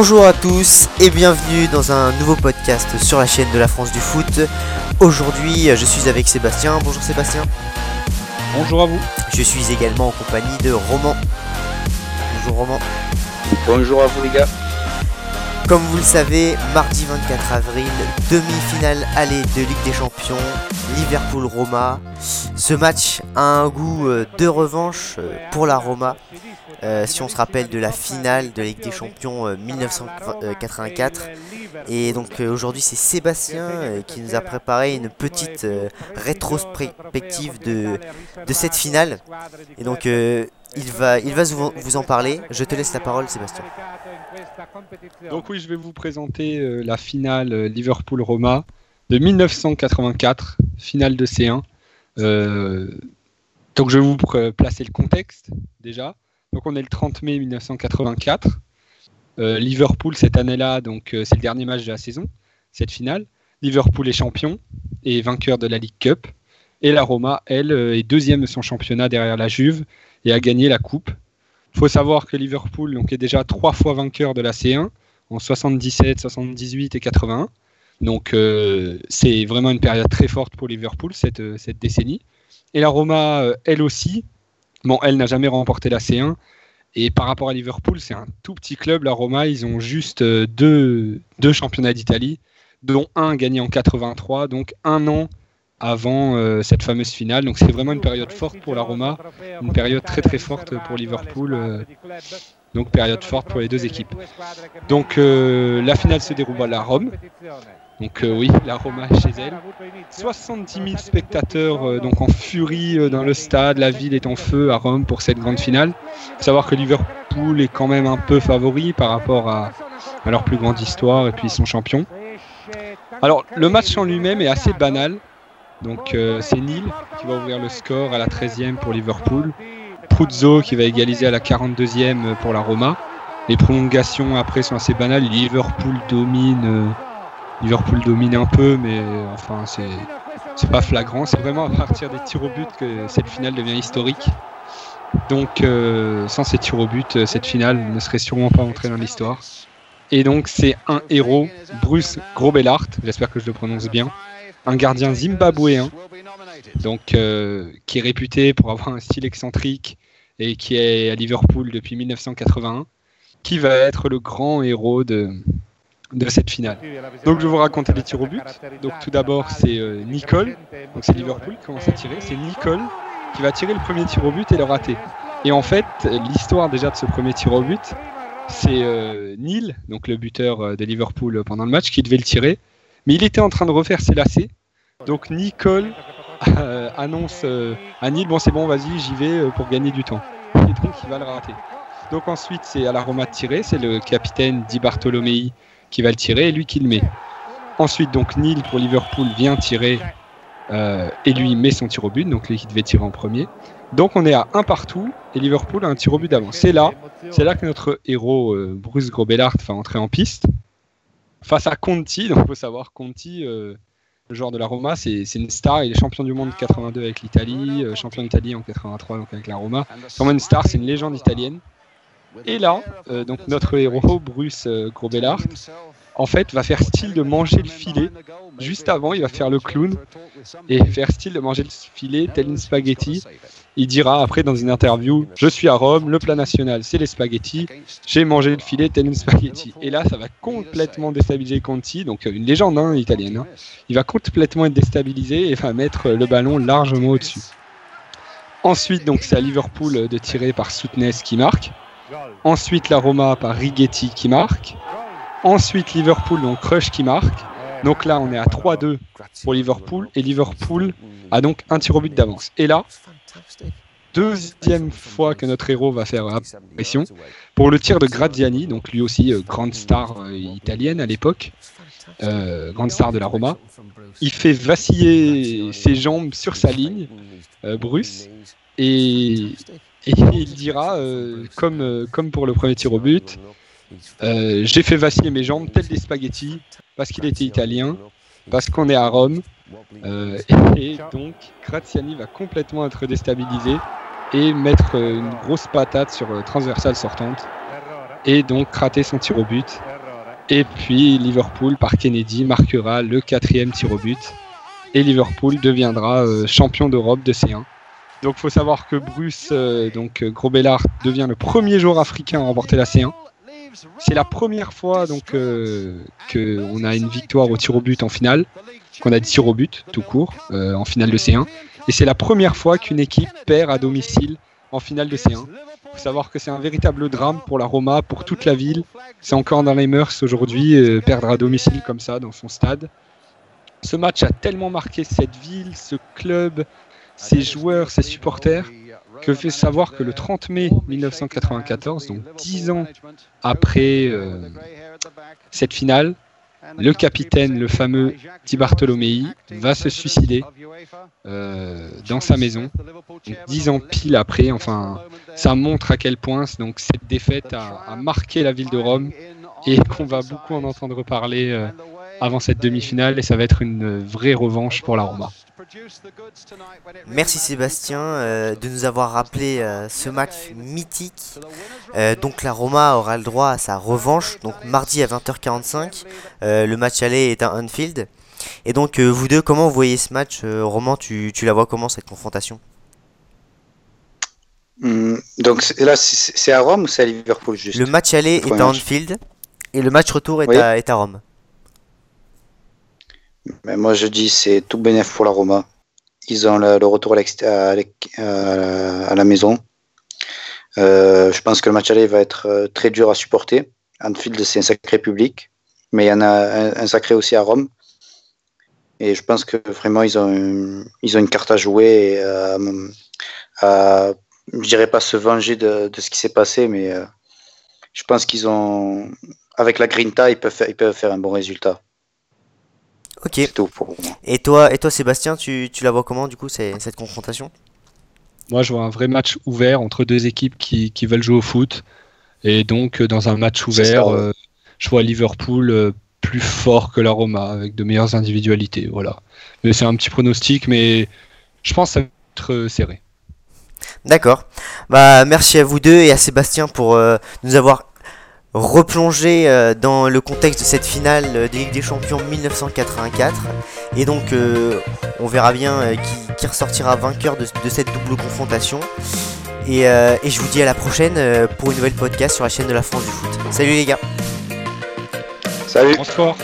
Bonjour à tous et bienvenue dans un nouveau podcast sur la chaîne de la France du foot. Aujourd'hui, je suis avec Sébastien. Bonjour Sébastien. Bonjour à vous. Je suis également en compagnie de Roman. Bonjour Roman. Bonjour à vous les gars. Comme vous le savez, mardi 24 avril, demi-finale aller de Ligue des Champions, Liverpool-Roma. Ce match a un goût euh, de revanche euh, pour la Roma. Euh, si on se rappelle de la finale de Ligue des Champions 1984. Et donc aujourd'hui c'est Sébastien qui nous a préparé une petite rétrospective de, de cette finale. Et donc il va, il va vous en parler. Je te laisse la parole Sébastien. Donc oui, je vais vous présenter euh, la finale euh, Liverpool-Roma de 1984, finale de C1. Euh, donc je vais vous placer le contexte déjà. Donc on est le 30 mai 1984. Liverpool cette année-là, donc c'est le dernier match de la saison, cette finale. Liverpool est champion et vainqueur de la League Cup. Et la Roma, elle, est deuxième de son championnat derrière la Juve et a gagné la coupe. Il faut savoir que Liverpool donc, est déjà trois fois vainqueur de la C1 en 77, 78 et 81. Donc euh, c'est vraiment une période très forte pour Liverpool cette, euh, cette décennie. Et la Roma, euh, elle aussi, bon, elle n'a jamais remporté la C1. Et par rapport à Liverpool, c'est un tout petit club. La Roma, ils ont juste deux, deux championnats d'Italie, dont un gagné en 83, donc un an avant euh, cette fameuse finale. Donc c'est vraiment une période forte pour la Roma, une période très très forte pour Liverpool. Euh, donc période forte pour les deux équipes. Donc euh, la finale se déroule à la Rome. Donc oui, la Roma chez elle. 70 000 spectateurs donc en furie dans le stade. La ville est en feu à Rome pour cette grande finale. Faut savoir que Liverpool est quand même un peu favori par rapport à, leur plus grande histoire et puis ils sont champions. Alors le match en lui-même est assez banal. Donc euh, c'est Nil qui va ouvrir le score à la 13e pour Liverpool. Pruzzo qui va égaliser à la 42e pour la Roma. Les prolongations après sont assez banales. Liverpool domine. Euh, Liverpool domine un peu, mais euh, enfin c'est pas flagrant. C'est vraiment à partir des tirs au but que cette finale devient historique. Donc sans ces tirs au but, cette finale ne serait sûrement pas entrée dans l'histoire. Et donc c'est un héros, Bruce Grobelart, j'espère que je le prononce bien, un gardien zimbabwéen, donc euh, qui est réputé pour avoir un style excentrique et qui est à Liverpool depuis 1981, qui va être le grand héros de, de cette finale. Donc je vais vous raconter les tirs au but. Donc tout d'abord c'est euh, Nicole, donc c'est Liverpool qui commence à tirer, c'est Nicole qui va tirer le premier tir au but et le rater. Et en fait l'histoire déjà de ce premier tir au but, c'est euh, Neil, donc le buteur de Liverpool pendant le match, qui devait le tirer, mais il était en train de refaire ses lacets donc Nicole euh, annonce euh, à Neil, bon c'est bon, vas-y, j'y vais euh, pour gagner du temps. Et donc il va le rater. Donc ensuite c'est à la Roma de tirer, c'est le capitaine Di Bartolomei qui va le tirer et lui qui le met. Ensuite donc Neil pour Liverpool vient tirer et lui met son tir au but, donc lui qui devait tirer en premier. Donc on est à un partout et Liverpool a un tir au but d'avance. C'est là, c'est là que notre héros Bruce Grobellart va entrer en piste face à Conti. Donc il faut savoir Conti le joueur de la Roma, c'est une star. Il est champion du monde 82 avec l'Italie, euh, champion d'Italie en 83 donc avec la Roma. C'est vraiment une star, c'est une légende italienne. Et là, euh, donc notre héros, Bruce euh, Grobellart, en fait, va faire style de manger le filet. Juste avant, il va faire le clown et faire style de manger le filet tel une spaghetti. Il dira après dans une interview Je suis à Rome, le plat national c'est les spaghettis, j'ai mangé le filet tel une spaghetti. Et là, ça va complètement déstabiliser Conti, donc une légende hein, italienne. Hein. Il va complètement être déstabilisé et va mettre le ballon largement au-dessus. Ensuite, donc c'est à Liverpool de tirer par Soutness qui marque. Ensuite, la Roma par Righetti qui marque. Ensuite, Liverpool, donc Crush qui marque. Donc là, on est à 3-2 pour Liverpool. Et Liverpool a donc un tir au but d'avance. Et là, deuxième fois que notre héros va faire apparition pour le tir de Graziani, donc lui aussi euh, grande star euh, italienne à l'époque, euh, grande star de la Roma. Il fait vaciller ses jambes sur sa ligne, Bruce, et, il dira, comme, comme pour le premier tir au but, j'ai fait vaciller mes jambes tel des spaghettis parce qu'il était italien, parce qu'on est à Rome, euh, et donc, Graziani va complètement être déstabilisé et mettre une grosse patate sur transversale sortante. et donc raté son tir au but. Et puis Liverpool par Kennedy marquera le quatrième tir au but et Liverpool deviendra euh, champion d'Europe de C1. Donc faut savoir que Bruce, euh, donc euh, devient le premier joueur africain à remporter la C1. C'est la première fois donc qu'on a une victoire au tir au but en finale, qu'on a dit tir au but tout court en finale de C1, et c'est la première fois qu'une équipe perd à domicile en finale de C1. Il faut savoir que c'est un véritable drame pour la Roma, pour toute la ville. C'est encore dans les mœurs aujourd'hui, perdre à domicile comme ça dans son stade. Ce match a tellement marqué cette ville, ce club, ses joueurs, ses supporters, que fait savoir que le 30 mai 1994, donc dix ans après euh, cette finale, le capitaine, le fameux Di Bartolomei, va se suicider euh, dans sa maison. dix ans pile après, enfin, ça montre à quel point cette défaite a, marqué la ville de Rome et qu'on va beaucoup en entendre parler euh, avant cette demi-finale et ça va être une vraie revanche pour la Roma. Merci Sébastien euh, de nous avoir rappelé euh, ce match mythique. Euh, donc la Roma aura le droit à sa revanche, donc mardi à 20h45. le match aller est à Anfield. Et donc vous deux, comment vous voyez ce match Roman, tu, la vois comment cette confrontation? Hmm, Donc là, c'est à Rome ou c'est à Liverpool juste? Le match aller est à Anfield et le match retour est, à, est à Rome. Moi, je dis c'est tout bénéf pour la Roma. Ils ont le, retour à, à, la maison. Euh, je pense que le match aller va être euh, très dur à supporter. Anfield, c'est un sacré public, mais il y en a un, sacré aussi à Rome. Et je pense que vraiment, ils ont, une, ils ont une carte à jouer. Et, euh, à, je dirais pas se venger de, ce qui s'est passé, mais je pense qu'ils ont, avec la Grinta, ils peuvent, ils peuvent faire un bon résultat. Ok. Et toi, et toi Sébastien, tu, tu la vois comment du coup cette confrontation? Moi je vois un vrai match ouvert entre deux équipes qui, qui veulent jouer au foot. Et donc euh, dans un match ouvert, euh, je vois Liverpool euh, plus fort que la Roma, avec de meilleures individualités. Voilà. Mais c'est un petit pronostic, mais je pense que ça va être serré. D'accord. Bah merci à vous deux et à Sébastien pour nous avoir replonger euh, dans le contexte de cette finale euh, des Ligue des Champions 1984. Et donc, euh, on verra bien qui, ressortira vainqueur de, cette double confrontation. Et, je vous dis à la prochaine pour une nouvelle podcast sur la chaîne de la France du foot. Salut les gars Salut Bonsoir